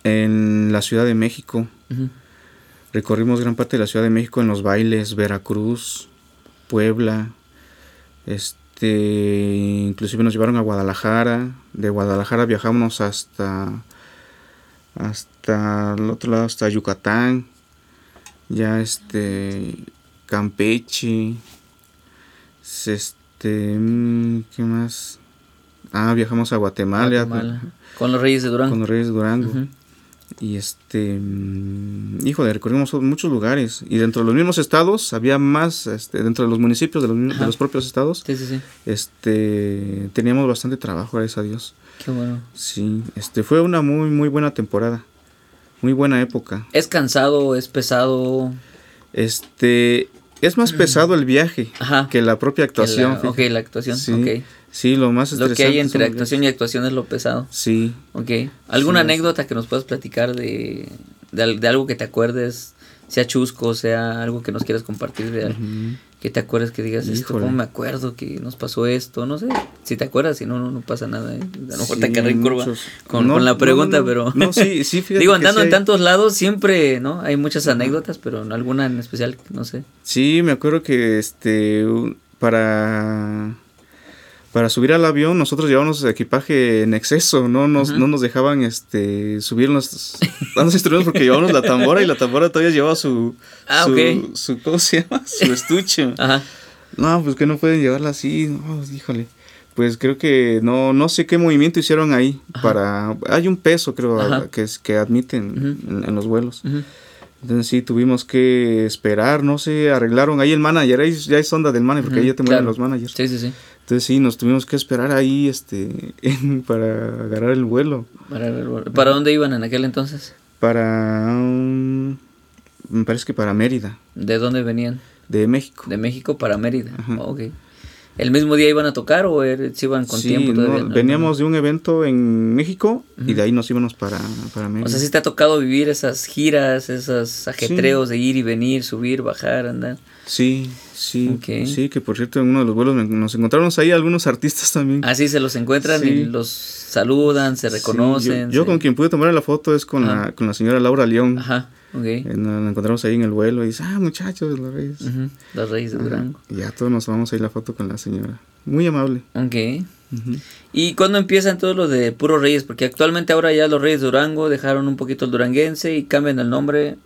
B: en la Ciudad de México. Recorrimos gran parte de la Ciudad de México en los bailes, Veracruz, Puebla. Este, inclusive nos llevaron a Guadalajara. De Guadalajara viajamos hasta hasta el otro lado, hasta Yucatán. Ya este Campeche. Este, mm, ¿qué más? Ah, viajamos a Guatemala,
A: Guatemala. Con los Reyes de Durango.
B: con los Reyes de Durango. Y este, mm, híjole, recorrimos muchos lugares. Y dentro de los mismos estados, había más, este, dentro de los municipios de los, de los propios estados,
A: Sí, sí, sí.
B: este, teníamos bastante trabajo, gracias a Dios.
A: Qué bueno.
B: Sí, este, fue una muy, muy buena temporada. Muy buena época.
A: ¿Es cansado? ¿Es pesado?
B: Este, es más pesado el viaje
A: Ajá.
B: que la propia actuación.
A: La- ok, la actuación.
B: Sí, sí, lo más
A: Lo que hay
B: estresante
A: entre actuación y actuación es lo pesado.
B: Sí,
A: Ok. ¿Alguna
B: Sí,
A: anécdota que nos puedas platicar de, de, al- de algo que te acuerdes? Sea chusco, sea algo que nos quieras compartir de
B: ujú.
A: Que te acuerdes que digas esto. ¿cómo me acuerdo que nos pasó esto? No sé, si te acuerdas, si no, no, no pasa nada. ¿eh? A lo mejor te en curva
B: muchos-
A: con,
B: No,
A: con la pregunta,
B: no,
A: pero...
B: No, sí, sí, fíjate
A: Digo, andando
B: sí
A: en
B: hay-
A: tantos lados, siempre, ¿no? Hay muchas anécdotas, pero alguna en especial, no sé.
B: Sí, me acuerdo que este para para subir al avión nosotros llevábamos equipaje en exceso, no nos
A: Ujú.
B: no nos dejaban este subir los, los instrumentos porque llevábamos la tambora y la tambora todavía llevaba su
A: Ah,
B: su, ¿cómo se llama? su estuche.
A: Ajá.
B: No, pues que no pueden llevarla así, no, híjole. Pues creo que no, no sé qué movimiento hicieron ahí para... Hay un peso, creo, que, es, que admiten en, los vuelos. Entonces sí, tuvimos que esperar, no sé, arreglaron ahí el manager, ahí ya es onda del manager, porque ahí ya te mueven los managers.
A: Sí, sí, sí.
B: Entonces sí, nos tuvimos que esperar ahí este, para agarrar el vuelo.
A: Para, dónde iban en aquel entonces?
B: Para... me parece que para Mérida.
A: ¿De dónde venían?
B: De México.
A: De México para Mérida. ok. ¿El mismo día iban a tocar o er, se iban con tiempo
B: todavía? veníamos de un evento en México y de ahí nos íbamos para, para Mérida.
A: O sea, sí te ha tocado vivir esas giras, esos ajetreos de ir y venir, subir, bajar, andar.
B: Sí, sí. Sí, que por cierto en uno de los vuelos nos encontraron ahí algunos artistas también.
A: Ah, sí, se los encuentran y los saludan, se reconocen.
B: yo, con quien pude tomar la foto es con, la, con la señora Laura León.
A: Ajá. Okay.
B: Eh, nos encontramos ahí en el vuelo y dice, ah, muchachos, los reyes.
A: Los reyes de Durango.
B: Y ya todos nos vamos ahí la foto con la señora. Muy amable.
A: Ok. ¿Y cuándo empiezan todos los de Puro Reyes? Porque actualmente ahora ya los Reyes de Durango dejaron un poquito el duranguense y cambian el nombre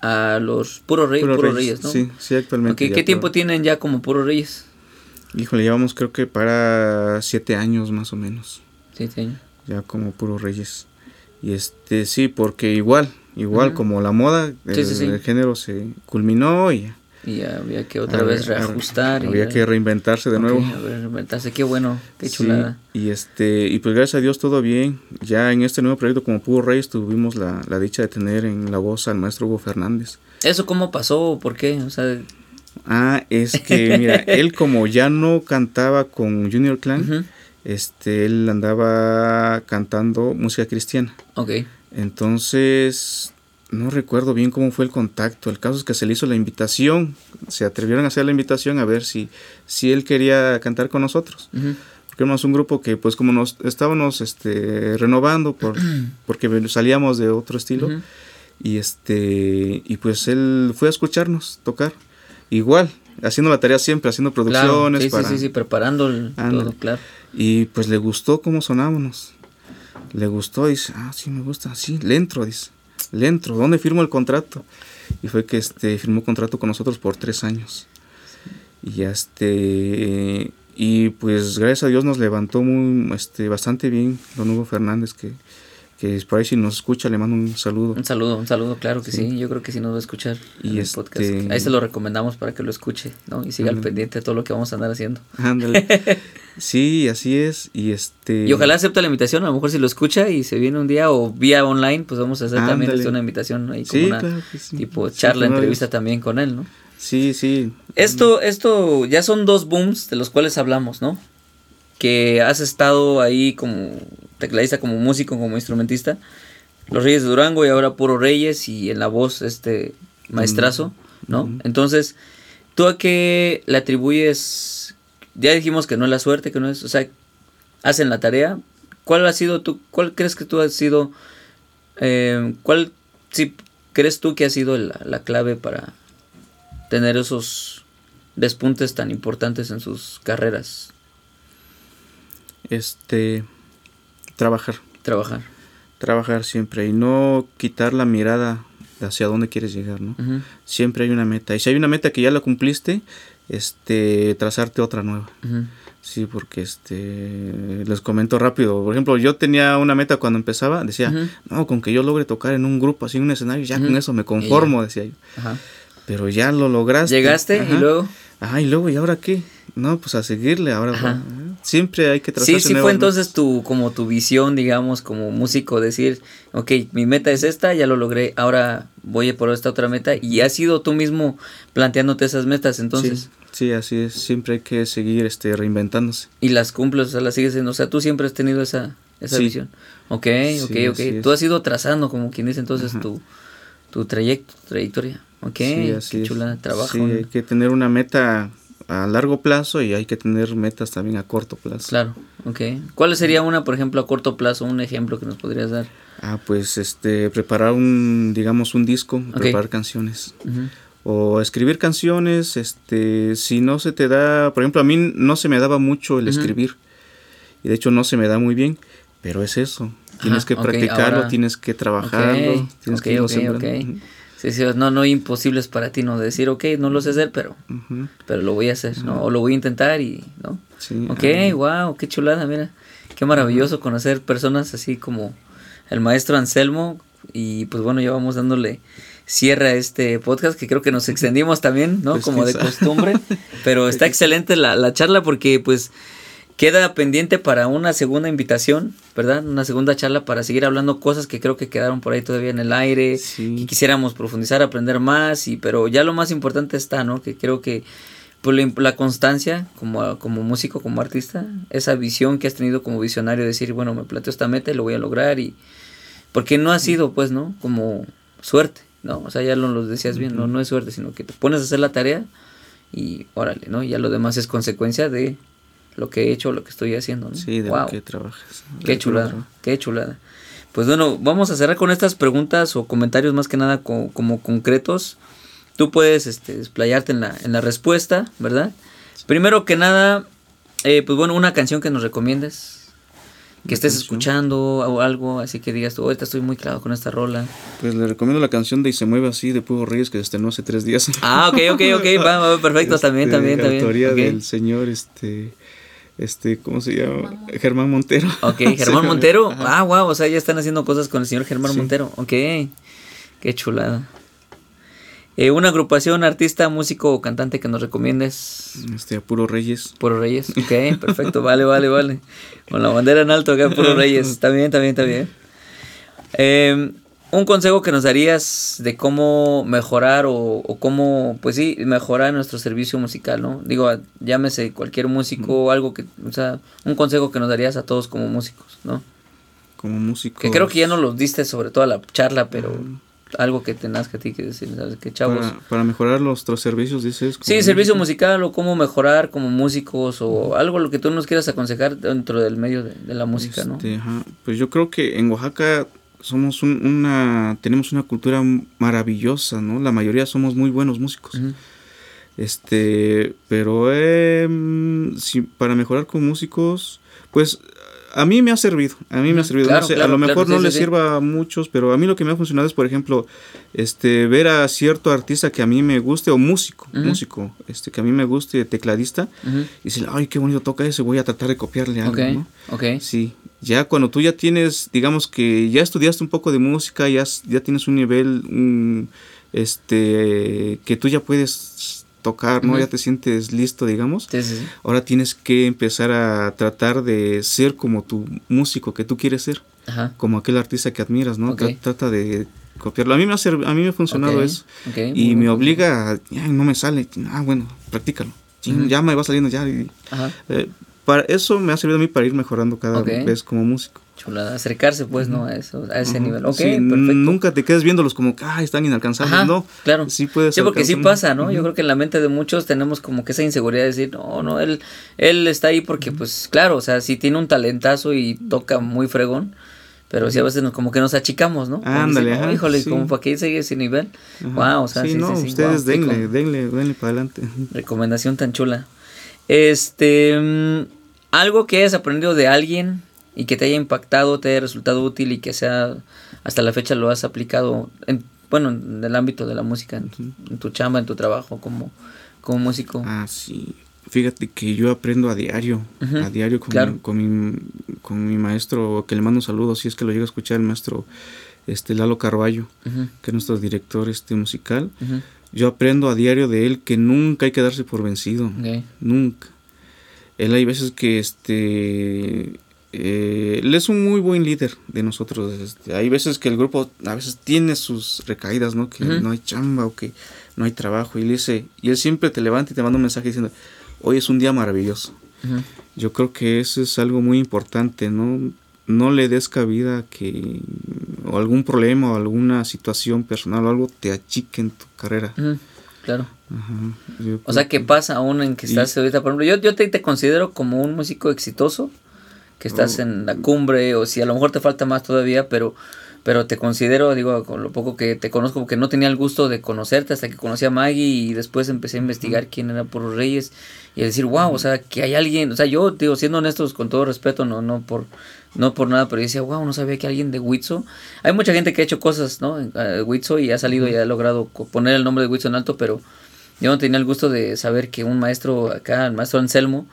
A: a los Puros Reyes, Puro Reyes, ¿no?
B: Sí, sí, actualmente.
A: ¿Qué tiempo tienen ya como Puro Reyes?
B: Híjole, llevamos creo que para siete años más o menos.
A: Siete años.
B: Ya como Puro Reyes. Y este, sí, porque igual, igual como la moda, el, género se culminó y
A: y había que otra vez reajustar.
B: Había que reinventarse de nuevo.
A: reinventarse, qué bueno, qué chulada.
B: y este y pues gracias a Dios todo bien. Ya en este nuevo proyecto como Puro Reyes tuvimos la, la dicha de tener en la voz al maestro Hugo Fernández.
A: ¿Eso cómo pasó? ¿Por qué? O sea...
B: Ah, es que mira, él como ya no cantaba con Junior Clan, este, él andaba cantando música cristiana.
A: Ok.
B: Entonces, no recuerdo bien cómo fue el contacto. El caso es que se le hizo la invitación. Se atrevieron a hacer la invitación a ver si, si él quería cantar con nosotros. Porque éramos un grupo que, pues, como nos estábamos este, renovando por, porque salíamos de otro estilo. Y este y pues él fue a escucharnos tocar. Igual, haciendo la tarea siempre, haciendo producciones.
A: Sí, sí, sí, preparando todo, claro.
B: Y pues le gustó cómo sonábamos. Le gustó, dice, ah, sí, me gusta, sí, le entro, dice, le entro, ¿dónde firmo el contrato? Y fue que este, firmó contrato con nosotros por tres años. Y este, y pues gracias a Dios nos levantó muy, este, bastante bien don Hugo Fernández, que que por ahí si nos escucha le mando un saludo.
A: Un saludo, un saludo, claro que sí, yo creo que sí nos va a escuchar y el este podcast. Ahí se lo recomendamos para que lo escuche, ¿no? Y siga al pendiente de todo lo que vamos a andar haciendo.
B: Ándale. sí, así es, y este...
A: Y ojalá acepte la invitación, a lo mejor si lo escucha y se viene un día o vía online, pues vamos a hacer también una invitación ahí como una tipo charla, entrevista también con él, ¿no?
B: Sí, sí.
A: Esto, esto ya son dos booms de los cuales hablamos, ¿no? Que has estado ahí como tecladista, como músico, como instrumentista. Los Reyes de Durango y ahora Puro Reyes y en la voz este maestrazo, ¿no? Entonces, ¿tú a qué le atribuyes? Ya dijimos que no es la suerte, que no es, o sea, hacen la tarea. ¿Cuál ha sido tú, cuál crees que tú has sido, eh, cuál si crees tú que ha sido la, la clave para tener esos despuntes tan importantes en sus carreras?
B: Este, Trabajar.
A: Trabajar.
B: Trabajar siempre y no quitar la mirada hacia dónde quieres llegar, ¿no? Siempre hay una meta. Y si hay una meta que ya la cumpliste, este, trazarte otra nueva. Sí, porque este, les comento rápido. Por ejemplo, yo tenía una meta cuando empezaba, decía, no, con que yo logre tocar en un grupo, así en un escenario, ya con eso me conformo, decía yo. Pero ya lo lograste.
A: Llegaste y luego.
B: Ajá, y luego, ¿y ahora qué? No, pues a seguirle, ahora siempre hay que
A: trazarse Sí, sí fue entonces tu, como tu visión, digamos, como músico, decir, ok, mi meta es esta, ya lo logré, ahora voy a por esta otra meta, y has sido tú mismo planteándote esas metas, entonces.
B: Sí, así es, siempre hay que seguir este, reinventándose.
A: Y las cumples, o sea, las sigues haciendo, o sea, tú siempre has tenido esa, esa visión. Ok, ok, ok, tú has ido trazando, como quien dice entonces, tu, tu trayecto, trayectoria. Ok, qué chula trabajo. Sí,
B: hay que tener una meta a largo plazo y hay que tener metas también a corto plazo.
A: Claro, ok. ¿Cuál sería una, por ejemplo, a corto plazo, un ejemplo que nos podrías dar?
B: Ah, pues este, preparar un, digamos, un disco, preparar canciones. O escribir canciones, este, si no se te da, por ejemplo, a mí no se me daba mucho el escribir. Y de hecho no se me da muy bien, pero es eso. Tienes que practicarlo, tienes que trabajarlo, tienes que irlo
A: Sí, sí, no, no imposibles para ti, ¿no? Decir, ok, no lo sé hacer, pero, pero lo voy a hacer, ¿no? O lo voy a intentar y, ¿no? Sí. Ok, wow, qué chulada, mira. Qué maravilloso conocer personas así como el maestro Anselmo. Y pues bueno, ya vamos dándole cierre a este podcast, que creo que nos extendimos también, ¿no? Pues como de costumbre. Pero está excelente la, la charla porque pues Queda pendiente para una segunda invitación, ¿verdad? Una segunda charla para seguir hablando cosas que creo que quedaron por ahí todavía en el aire, y quisiéramos profundizar, aprender más, y pero ya lo más importante está, ¿no? Que creo que por pues, la, constancia como, como músico, como artista, esa visión que has tenido como visionario, decir, bueno, me planteo esta meta y lo voy a lograr, y porque no ha sido, pues, ¿no? Como suerte, ¿no? O sea, ya lo, lo decías bien, no, no es suerte, sino que te pones a hacer la tarea y órale, ¿no? Ya lo demás es consecuencia de lo que he hecho, lo que estoy haciendo. ¿no?
B: Sí, de lo que trabajas.
A: Qué chulada, qué chulada. Pues bueno, vamos a cerrar con estas preguntas o comentarios más que nada como, concretos. Tú puedes este, desplayarte en la, en la respuesta, ¿verdad? Primero que nada, eh, pues bueno, una canción que nos recomiendes. Que estés escuchando o algo, así que digas tú, ahorita estoy muy claro con esta rola.
B: Pues le recomiendo la canción de Y se mueve así de Pugo Reyes que se estrenó hace tres días.
A: Ah, ok, ok, ok, va, perfecto, también, también, también.
B: La del señor, este este, ¿cómo se llama? Germán Montero.
A: Ok, Germán Montero. Ah, wow, o sea, ya están haciendo cosas con el señor Germán Montero. Ok, qué chulada. Eh, una agrupación, artista, músico o cantante que nos recomiendes.
B: Este, Puro Reyes.
A: Puro Reyes, ok, perfecto, vale, vale, vale. Con la bandera en alto acá, Puro Reyes. Está bien, está bien, está bien. Eh, un consejo que nos darías de cómo mejorar o, cómo, pues sí, mejorar nuestro servicio musical, ¿no? Digo, llámese cualquier músico o algo que, o sea, un consejo que nos darías a todos como músicos, ¿no?
B: Como músicos.
A: Que creo que ya no los diste sobre toda la charla, pero algo que tengas que a ti que decir, ¿sabes? Que chavos.
B: Para, mejorar nuestros servicios, dices.
A: Sí, servicio musical o cómo mejorar como músicos o algo lo que tú nos quieras aconsejar dentro del medio de, la música, ¿no?
B: Este, pues yo creo que en Oaxaca somos una, tenemos una cultura maravillosa, ¿no? La mayoría somos muy buenos músicos. Este, pero em, si, para mejorar con músicos, pues a mí me ha servido, a mí me ha servido. a lo mejor no le sirva a muchos, pero a mí lo que me ha funcionado es, por ejemplo, este, ver a cierto artista que a mí me guste, o músico, músico, este, que a mí me guste, tecladista, y decir, ay, qué bonito toca ese, voy a tratar de copiarle algo, ¿no?
A: Ok.
B: Sí, ya cuando tú ya tienes, digamos que ya estudiaste un poco de música, ya, ya tienes un nivel, este, que tú ya puedes tocar, ¿no? Ya te sientes listo, digamos. Ahora tienes que empezar a tratar de ser como tu músico que tú quieres ser. Como aquel artista que admiras, ¿no? Trata de copiarlo. A mí me ha, a mí me ha funcionado eso. y me obliga a, no me sale. Ah, bueno, practícalo. Ya me va saliendo ya. Eh, para eso me ha servido a mí para ir mejorando cada vez como músico.
A: Chulada, acercarse pues, ¿no? A eso, a ese nivel. Ok,
B: perfecto. Nunca te quedes viéndolos como que, ah, están inalcanzables, no.
A: Claro. Sí puedes Sí, porque sí pasa, ¿no? Yo creo que en la mente de muchos tenemos como que esa inseguridad de decir, no, no, él, él está ahí porque, pues, claro, o sea, sí tiene un talentazo y toca muy fregón, pero sí a veces nos, como que nos achicamos, ¿no?
B: Ándale, ajá,
A: Híjole, como para que sigue ese nivel. Wow, o sea, sí,
B: sí,
A: no,
B: ustedes denle, denle, denle para adelante.
A: Recomendación tan chula. Este, mm, algo que hayas aprendido de alguien y que te haya impactado, te haya resultado útil y que sea hasta la fecha lo has aplicado, en, bueno, en el ámbito de la música, en, tu chamba, en tu trabajo como, como músico.
B: Ah, sí. Fíjate que yo aprendo a diario, a diario con, mi, con, mi, con, mi, maestro, que le mando un saludo, si es que lo llega a escuchar el maestro este Lalo Carballo, que es nuestro director este musical. Yo aprendo a diario de él que nunca hay que darse por vencido, nunca. Él hay veces que este eh, él es un muy buen líder de nosotros. Este, hay veces que el grupo a veces tiene sus recaídas, ¿no? Que no hay chamba o que no hay trabajo. Y él dice, y él siempre te levanta y te manda un mensaje diciendo, hoy es un día maravilloso. Yo creo que eso es algo muy importante, ¿no? No le des cabida que o algún problema o alguna situación personal o algo te achique en tu carrera.
A: Claro. o sea, que pasa aún en que estás ahorita, por ejemplo, yo, yo te, te considero como un músico exitoso que estás en la cumbre o si a lo mejor te falta más todavía, pero pero te considero, digo, con lo poco que te conozco, que no tenía el gusto de conocerte hasta que conocí a Maggie y después empecé a investigar quién era Puro Reyes y a decir, wow, o sea, que hay alguien, o sea, yo, digo, siendo honestos, con todo respeto, no, no por, no por nada, pero yo decía, wow, no sabía que alguien de Witso, hay mucha gente que ha hecho cosas, ¿no? En Witso y ha salido y ha logrado poner el nombre de Witso en alto, pero yo no tenía el gusto de saber que un maestro acá, el maestro Anselmo,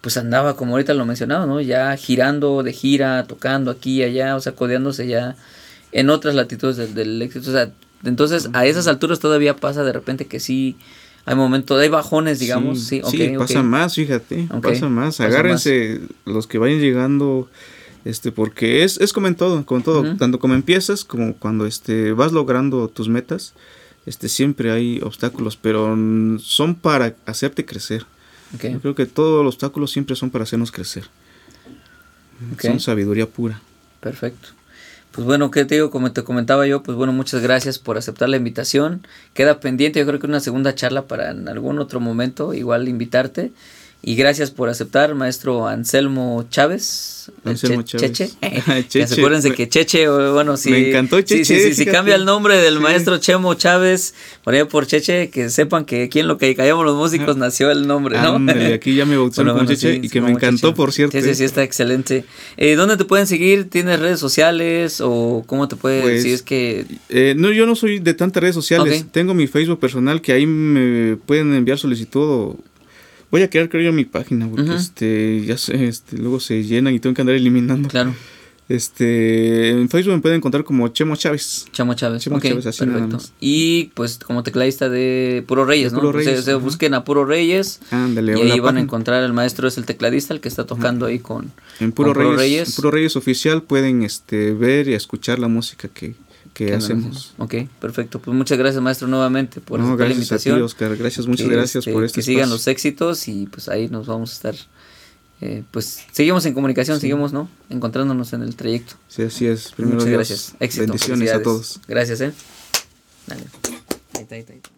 A: pues andaba, como ahorita lo mencionaba, ¿no? Ya girando de gira, tocando aquí y allá, o sea, codeándose ya en otras latitudes del, éxito. O sea, entonces a esas alturas todavía pasa de repente que sí hay momentos, hay bajones, digamos. Sí,
B: sí, pasa más, fíjate, pasa más. Agárrense los que vayan llegando, este, porque es, es como en todo, como todo, tanto como empiezas como cuando este, vas logrando tus metas, este, siempre hay obstáculos, pero son para hacerte crecer. Yo creo que todos los obstáculos siempre son para hacernos crecer. Son sabiduría pura.
A: Perfecto. Pues bueno, ¿qué te digo? Como te comentaba yo, pues bueno, muchas gracias por aceptar la invitación. Queda pendiente, yo creo que una segunda charla para en algún otro momento, igual invitarte. Y gracias por aceptar, maestro Anselmo Chávez. Anselmo Chávez. Cheche. Cheche. Acuérdense que Cheche, bueno, si. Me encantó Cheche. si cambia el nombre del maestro Chemo Chávez, por ahí por Cheche, que sepan que aquí en lo que callamos los músicos nació el nombre, ¿no?
B: Ándale, aquí ya me bautizaron con Cheche y que me encantó, por cierto.
A: Sí, sí, sí, está excelente. Eh, ¿Dónde te pueden seguir? ¿Tienes redes sociales o cómo te puedes pues, es que.
B: Eh, no, yo no soy de tantas redes sociales. Tengo mi Facebook personal que ahí me pueden enviar solicitud o Voy a crear, creo yo, mi página, porque este, ya sé, este, luego se llenan y tengo que andar eliminando. Claro. Este, en Facebook me pueden encontrar como Chemo Chávez.
A: Chemo Chávez. Chemo Chávez, así Nada más. Y pues como tecladista de Puro Reyes, ¿no? Reyes, se, busquen a Puro Reyes. Ándale, y ahí van a encontrar el maestro es el tecladista, el que está tocando ahí con,
B: en Puro, Reyes, En Puro Reyes oficial pueden este ver y escuchar la música que, que hacemos.
A: Ok, perfecto. Pues muchas gracias, maestro, nuevamente por
B: no, la invitación. Oscar. Gracias, muchas gracias por
A: este Que sigan los éxitos y pues ahí nos vamos a estar. Eh, pues seguimos en comunicación, seguimos, ¿no? Encontrándonos en el trayecto.
B: Sí, así es. Primero
A: muchas gracias.
B: Éxito. Bendiciones a todos.
A: Gracias, ¿eh? Dale. Ahí está, ahí está.